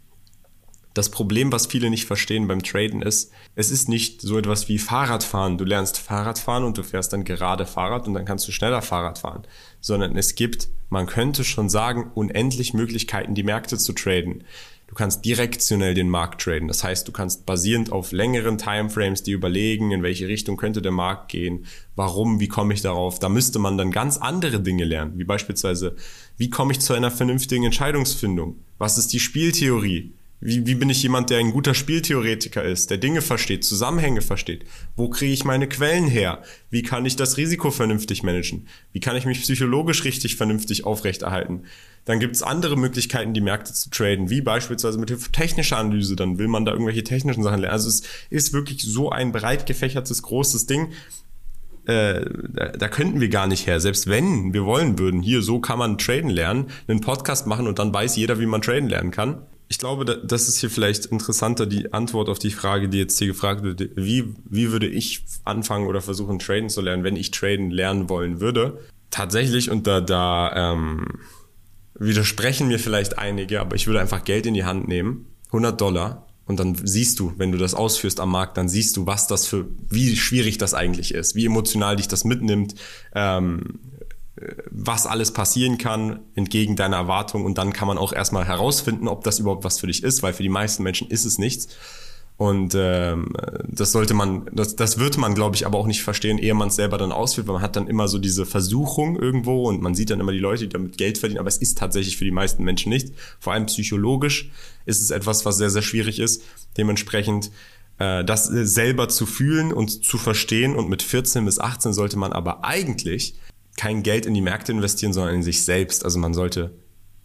Das Problem, was viele nicht verstehen beim Traden ist, es ist nicht so etwas wie Fahrradfahren. Du lernst Fahrradfahren und du fährst dann gerade Fahrrad und dann kannst du schneller Fahrrad fahren. Sondern es gibt, man könnte schon sagen, unendlich Möglichkeiten, die Märkte zu traden. Du kannst direktionell den Markt traden. Das heißt, du kannst basierend auf längeren Timeframes die überlegen, in welche Richtung könnte der Markt gehen, warum, wie komme ich darauf. Da müsste man dann ganz andere Dinge lernen, wie beispielsweise, wie komme ich zu einer vernünftigen Entscheidungsfindung? Was ist die Spieltheorie? Wie, wie bin ich jemand, der ein guter Spieltheoretiker ist, der Dinge versteht, Zusammenhänge versteht? Wo kriege ich meine Quellen her? Wie kann ich das Risiko vernünftig managen? Wie kann ich mich psychologisch richtig vernünftig aufrechterhalten? Dann gibt es andere Möglichkeiten, die Märkte zu traden, wie beispielsweise mit technischer Analyse. Dann will man da irgendwelche technischen Sachen lernen. Also es ist wirklich so ein breit gefächertes, großes Ding. Äh, da, da könnten wir gar nicht her. Selbst wenn wir wollen würden, hier so kann man traden lernen, einen Podcast machen und dann weiß jeder, wie man traden lernen kann ich glaube, das ist hier vielleicht interessanter, die Antwort auf die Frage, die jetzt hier gefragt wird. Wie, wie würde ich anfangen oder versuchen, traden zu lernen, wenn ich traden lernen wollen würde? Tatsächlich, und da, da ähm, widersprechen mir vielleicht einige, aber ich würde einfach Geld in die Hand nehmen, 100 Dollar, und dann siehst du, wenn du das ausführst am Markt, dann siehst du, was das für, wie schwierig das eigentlich ist, wie emotional dich das mitnimmt, ähm, was alles passieren kann, entgegen deiner Erwartung. Und dann kann man auch erstmal herausfinden, ob das überhaupt was für dich ist, weil für die meisten Menschen ist es nichts. Und ähm, das sollte man, das, das wird man, glaube ich, aber auch nicht verstehen, ehe man es selber dann ausführt, weil man hat dann immer so diese Versuchung irgendwo und man sieht dann immer die Leute, die damit Geld verdienen, aber es ist tatsächlich für die meisten Menschen nicht. Vor allem psychologisch ist es etwas, was sehr, sehr schwierig ist. Dementsprechend äh, das selber zu fühlen und zu verstehen und mit 14 bis 18 sollte man aber eigentlich kein Geld in die Märkte investieren, sondern in sich selbst. Also man sollte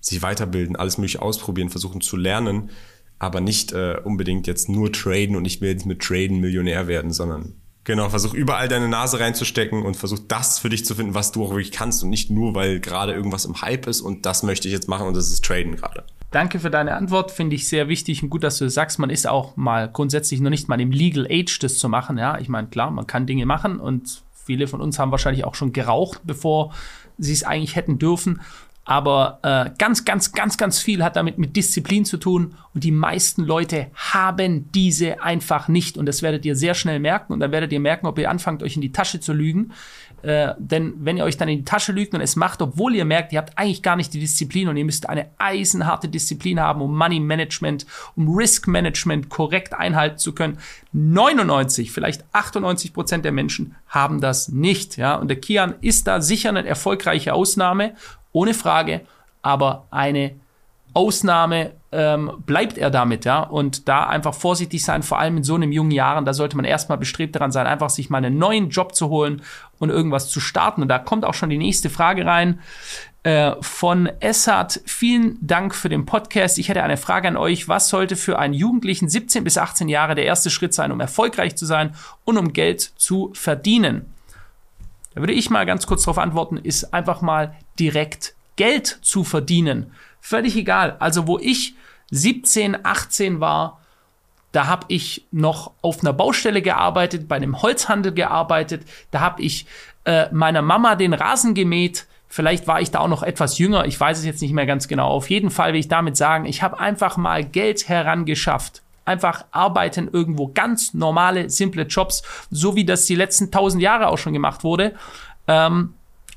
sich weiterbilden, alles mögliche ausprobieren, versuchen zu lernen, aber nicht äh, unbedingt jetzt nur traden und ich will jetzt mit Traden Millionär werden, sondern genau, versuch überall deine Nase reinzustecken und versuch das für dich zu finden, was du auch wirklich kannst und nicht nur, weil gerade irgendwas im Hype ist und das möchte ich jetzt machen und das ist Traden gerade. Danke für deine Antwort, finde ich sehr wichtig und gut, dass du sagst, man ist auch mal grundsätzlich noch nicht mal im Legal Age, das zu machen. Ja, ich meine, klar, man kann Dinge machen und Viele von uns haben wahrscheinlich auch schon geraucht, bevor sie es eigentlich hätten dürfen. Aber äh, ganz, ganz, ganz, ganz viel hat damit mit Disziplin zu tun. Und die meisten Leute haben diese einfach nicht. Und das werdet ihr sehr schnell merken. Und dann werdet ihr merken, ob ihr anfangt, euch in die Tasche zu lügen. Äh, denn wenn ihr euch dann in die Tasche lügt und es macht, obwohl ihr merkt, ihr habt eigentlich gar nicht die Disziplin und ihr müsst eine eisenharte Disziplin haben, um Money Management, um Risk Management korrekt einhalten zu können. 99, vielleicht 98 Prozent der Menschen haben das nicht. Ja? Und der Kian ist da sicher eine erfolgreiche Ausnahme ohne Frage, aber eine Ausnahme ähm, bleibt er damit, ja. Und da einfach vorsichtig sein, vor allem in so einem jungen Jahren, da sollte man erstmal bestrebt daran sein, einfach sich mal einen neuen Job zu holen und irgendwas zu starten. Und da kommt auch schon die nächste Frage rein äh, von Essart. Vielen Dank für den Podcast. Ich hätte eine Frage an euch. Was sollte für einen Jugendlichen 17 bis 18 Jahre der erste Schritt sein, um erfolgreich zu sein und um Geld zu verdienen? Da würde ich mal ganz kurz darauf antworten, ist einfach mal direkt Geld zu verdienen. Völlig egal. Also wo ich 17, 18 war, da habe ich noch auf einer Baustelle gearbeitet, bei einem Holzhandel gearbeitet, da habe ich äh, meiner Mama den Rasen gemäht. Vielleicht war ich da auch noch etwas jünger, ich weiß es jetzt nicht mehr ganz genau. Auf jeden Fall will ich damit sagen, ich habe einfach mal Geld herangeschafft einfach arbeiten irgendwo. Ganz normale, simple Jobs, so wie das die letzten tausend Jahre auch schon gemacht wurde. Ähm,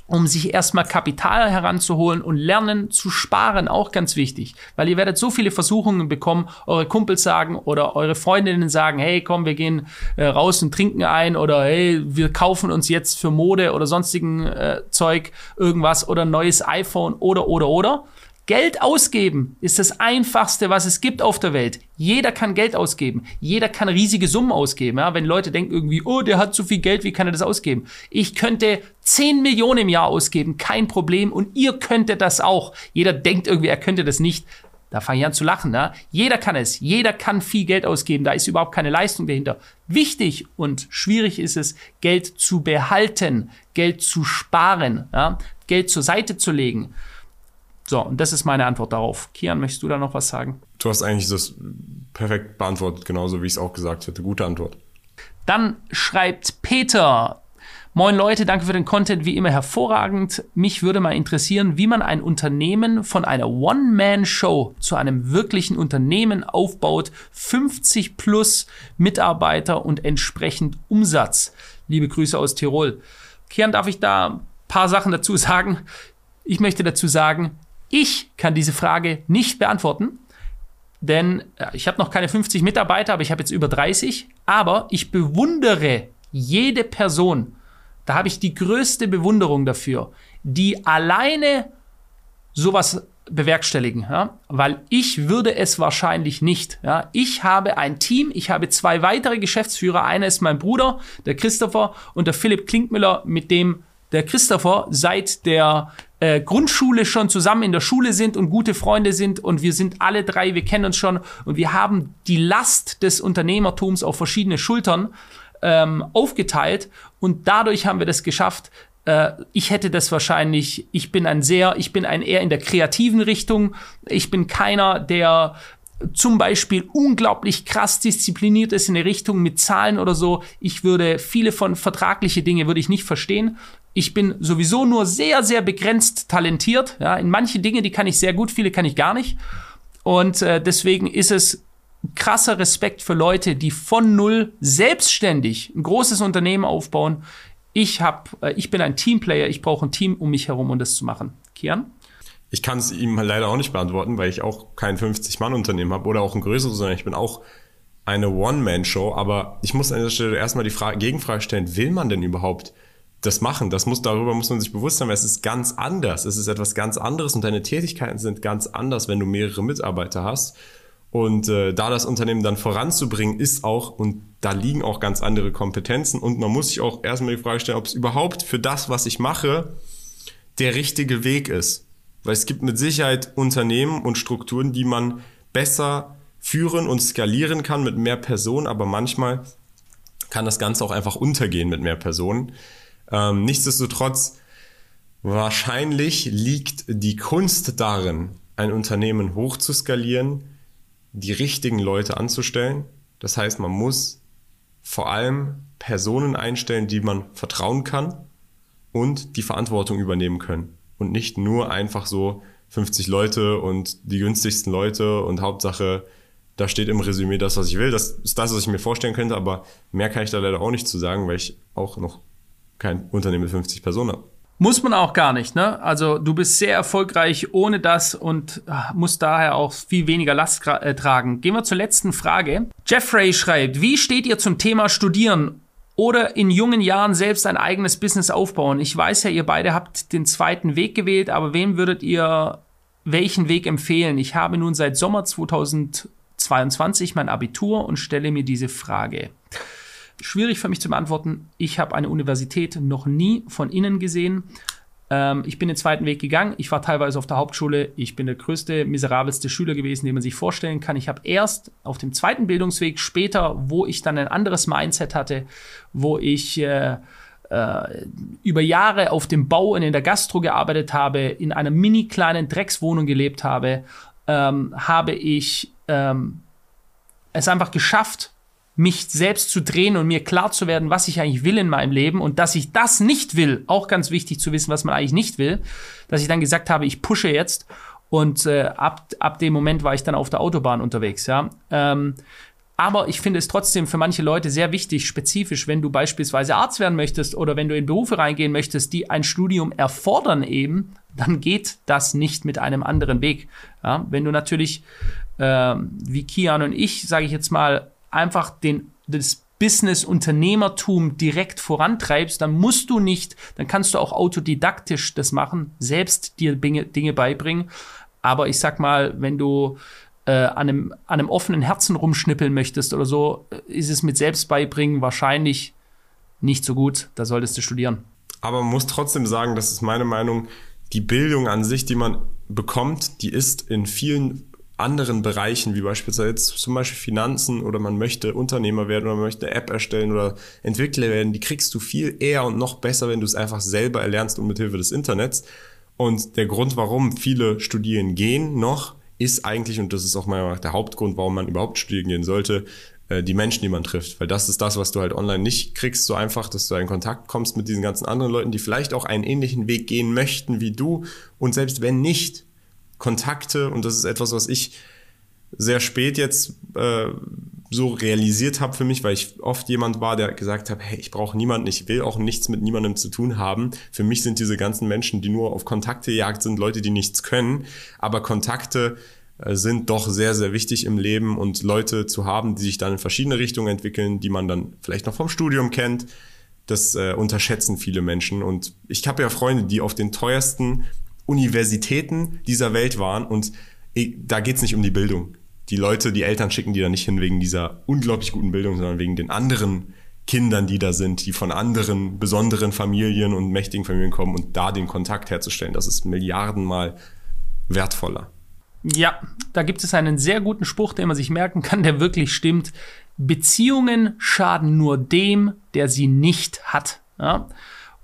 um sich erstmal Kapital heranzuholen und lernen zu sparen, auch ganz wichtig. Weil ihr werdet so viele Versuchungen bekommen, eure Kumpels sagen oder eure Freundinnen sagen, hey, komm, wir gehen äh, raus und trinken ein oder hey, wir kaufen uns jetzt für Mode oder sonstigen äh, Zeug irgendwas oder neues iPhone oder oder oder Geld ausgeben ist das einfachste, was es gibt auf der Welt. Jeder kann Geld ausgeben. Jeder kann riesige Summen ausgeben. Ja? Wenn Leute denken irgendwie, oh, der hat zu viel Geld, wie kann er das ausgeben? Ich könnte 10 Millionen im Jahr ausgeben, kein Problem. Und ihr könntet das auch. Jeder denkt irgendwie, er könnte das nicht. Da fange ich an zu lachen. Ne? Jeder kann es. Jeder kann viel Geld ausgeben. Da ist überhaupt keine Leistung dahinter. Wichtig und schwierig ist es, Geld zu behalten, Geld zu sparen, ja? Geld zur Seite zu legen. So, und das ist meine Antwort darauf. Kian, möchtest du da noch was sagen? Du hast eigentlich das perfekt beantwortet, genauso wie ich es auch gesagt hätte. Gute Antwort. Dann schreibt Peter. Moin Leute, danke für den Content, wie immer hervorragend. Mich würde mal interessieren, wie man ein Unternehmen von einer One-Man-Show zu einem wirklichen Unternehmen aufbaut. 50 plus Mitarbeiter und entsprechend Umsatz. Liebe Grüße aus Tirol. Kian, darf ich da ein paar Sachen dazu sagen? Ich möchte dazu sagen, ich kann diese Frage nicht beantworten, denn ich habe noch keine 50 Mitarbeiter, aber ich habe jetzt über 30. Aber ich bewundere jede Person, da habe ich die größte Bewunderung dafür, die alleine sowas bewerkstelligen, ja? weil ich würde es wahrscheinlich nicht. Ja? Ich habe ein Team, ich habe zwei weitere Geschäftsführer. Einer ist mein Bruder, der Christopher, und der Philipp Klinkmüller, mit dem der Christopher seit der äh, Grundschule schon zusammen in der Schule sind und gute Freunde sind und wir sind alle drei, wir kennen uns schon und wir haben die Last des Unternehmertums auf verschiedene Schultern ähm, aufgeteilt und dadurch haben wir das geschafft. Äh, ich hätte das wahrscheinlich, ich bin ein sehr, ich bin ein eher in der kreativen Richtung. Ich bin keiner, der zum Beispiel unglaublich krass diszipliniert ist in eine Richtung mit Zahlen oder so. Ich würde viele von vertragliche Dinge würde ich nicht verstehen. Ich bin sowieso nur sehr, sehr begrenzt talentiert. Ja, in manche Dinge, die kann ich sehr gut, viele kann ich gar nicht. Und äh, deswegen ist es krasser Respekt für Leute, die von null selbstständig ein großes Unternehmen aufbauen. Ich hab, äh, ich bin ein Teamplayer, ich brauche ein Team um mich herum, um das zu machen. Kian? Ich kann es ihm leider auch nicht beantworten, weil ich auch kein 50-Mann-Unternehmen habe oder auch ein größeres, sondern ich bin auch eine One-Man-Show. Aber ich muss an dieser Stelle erstmal die Frage, Gegenfrage stellen, will man denn überhaupt das machen. Das muss, darüber muss man sich bewusst sein, weil es ist ganz anders. Es ist etwas ganz anderes und deine Tätigkeiten sind ganz anders, wenn du mehrere Mitarbeiter hast. Und äh, da das Unternehmen dann voranzubringen, ist auch, und da liegen auch ganz andere Kompetenzen. Und man muss sich auch erstmal die Frage stellen, ob es überhaupt für das, was ich mache, der richtige Weg ist. Weil es gibt mit Sicherheit Unternehmen und Strukturen, die man besser führen und skalieren kann mit mehr Personen, aber manchmal kann das Ganze auch einfach untergehen mit mehr Personen. Ähm, nichtsdestotrotz, wahrscheinlich liegt die Kunst darin, ein Unternehmen hoch zu skalieren, die richtigen Leute anzustellen. Das heißt, man muss vor allem Personen einstellen, die man vertrauen kann und die Verantwortung übernehmen können. Und nicht nur einfach so 50 Leute und die günstigsten Leute und Hauptsache, da steht im Resümee das, was ich will. Das ist das, was ich mir vorstellen könnte, aber mehr kann ich da leider auch nicht zu sagen, weil ich auch noch kein Unternehmen mit 50 Personen habe. Muss man auch gar nicht, ne? Also du bist sehr erfolgreich ohne das und ah, musst daher auch viel weniger Last äh, tragen. Gehen wir zur letzten Frage. Jeffrey schreibt, wie steht ihr zum Thema Studieren oder in jungen Jahren selbst ein eigenes Business aufbauen? Ich weiß ja, ihr beide habt den zweiten Weg gewählt, aber wem würdet ihr welchen Weg empfehlen? Ich habe nun seit Sommer 2022 mein Abitur und stelle mir diese Frage schwierig für mich zu beantworten. Ich habe eine Universität noch nie von innen gesehen. Ähm, ich bin den zweiten Weg gegangen. Ich war teilweise auf der Hauptschule. Ich bin der größte, miserabelste Schüler gewesen, den man sich vorstellen kann. Ich habe erst auf dem zweiten Bildungsweg später, wo ich dann ein anderes Mindset hatte, wo ich äh, äh, über Jahre auf dem Bau und in der Gastro gearbeitet habe, in einer mini kleinen Dreckswohnung gelebt habe, ähm, habe ich ähm, es einfach geschafft, mich selbst zu drehen und mir klar zu werden, was ich eigentlich will in meinem Leben und dass ich das nicht will, auch ganz wichtig zu wissen, was man eigentlich nicht will, dass ich dann gesagt habe, ich pushe jetzt und äh, ab, ab dem Moment war ich dann auf der Autobahn unterwegs, ja. Ähm, aber ich finde es trotzdem für manche Leute sehr wichtig, spezifisch, wenn du beispielsweise Arzt werden möchtest oder wenn du in Berufe reingehen möchtest, die ein Studium erfordern eben, dann geht das nicht mit einem anderen Weg. Ja, wenn du natürlich, äh, wie Kian und ich, sage ich jetzt mal, einfach den, das Business-Unternehmertum direkt vorantreibst, dann musst du nicht, dann kannst du auch autodidaktisch das machen, selbst dir Dinge, beibringen. Aber ich sag mal, wenn du äh, an, einem, an einem offenen Herzen rumschnippeln möchtest oder so, ist es mit Selbstbeibringen wahrscheinlich nicht so gut. Da solltest du studieren. Aber man muss trotzdem sagen, das ist meine Meinung, die Bildung an sich, die man bekommt, die ist in vielen anderen Bereichen, wie beispielsweise jetzt zum Beispiel Finanzen oder man möchte Unternehmer werden oder man möchte eine App erstellen oder Entwickler werden, die kriegst du viel eher und noch besser, wenn du es einfach selber erlernst und mit Hilfe des Internets. Und der Grund, warum viele studieren gehen noch, ist eigentlich, und das ist auch mal der Hauptgrund, warum man überhaupt studieren gehen sollte, äh, die Menschen, die man trifft. Weil das ist das, was du halt online nicht kriegst, so einfach, dass du in Kontakt kommst mit diesen ganzen anderen Leuten, die vielleicht auch einen ähnlichen Weg gehen möchten wie du. Und selbst wenn nicht, Kontakte, und das ist etwas, was ich sehr spät jetzt äh, so realisiert habe für mich, weil ich oft jemand war, der gesagt hat, hey, ich brauche niemanden, ich will auch nichts mit niemandem zu tun haben. Für mich sind diese ganzen Menschen, die nur auf Kontakte jagt sind, Leute, die nichts können. Aber Kontakte äh, sind doch sehr, sehr wichtig im Leben und Leute zu haben, die sich dann in verschiedene Richtungen entwickeln, die man dann vielleicht noch vom Studium kennt. Das äh, unterschätzen viele Menschen. Und ich habe ja Freunde, die auf den teuersten Universitäten dieser Welt waren und da geht's nicht um die Bildung. Die Leute, die Eltern schicken die da nicht hin wegen dieser unglaublich guten Bildung, sondern wegen den anderen Kindern, die da sind, die von anderen besonderen Familien und mächtigen Familien kommen und da den Kontakt herzustellen. Das ist milliardenmal wertvoller. Ja, da gibt es einen sehr guten Spruch, den man sich merken kann, der wirklich stimmt. Beziehungen schaden nur dem, der sie nicht hat. Ja?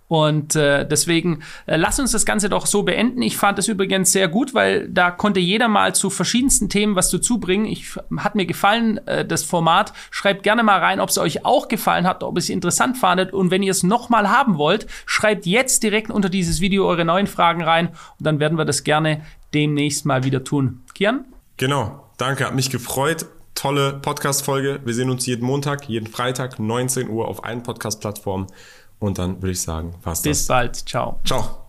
Und äh, deswegen äh, lass uns das Ganze doch so beenden. Ich fand es übrigens sehr gut, weil da konnte jeder mal zu verschiedensten Themen was dazu bringen. Ich hat mir gefallen äh, das Format. Schreibt gerne mal rein, ob es euch auch gefallen hat, ob es interessant fandet. Und wenn ihr es nochmal haben wollt, schreibt jetzt direkt unter dieses Video eure neuen Fragen rein und dann werden wir das gerne demnächst mal wieder tun. Kian? Genau. Danke, hat mich gefreut. Tolle Podcast-Folge. Wir sehen uns jeden Montag, jeden Freitag, 19 Uhr auf allen Podcast-Plattformen. Und dann würde ich sagen, was Bis bald. Ciao. Ciao.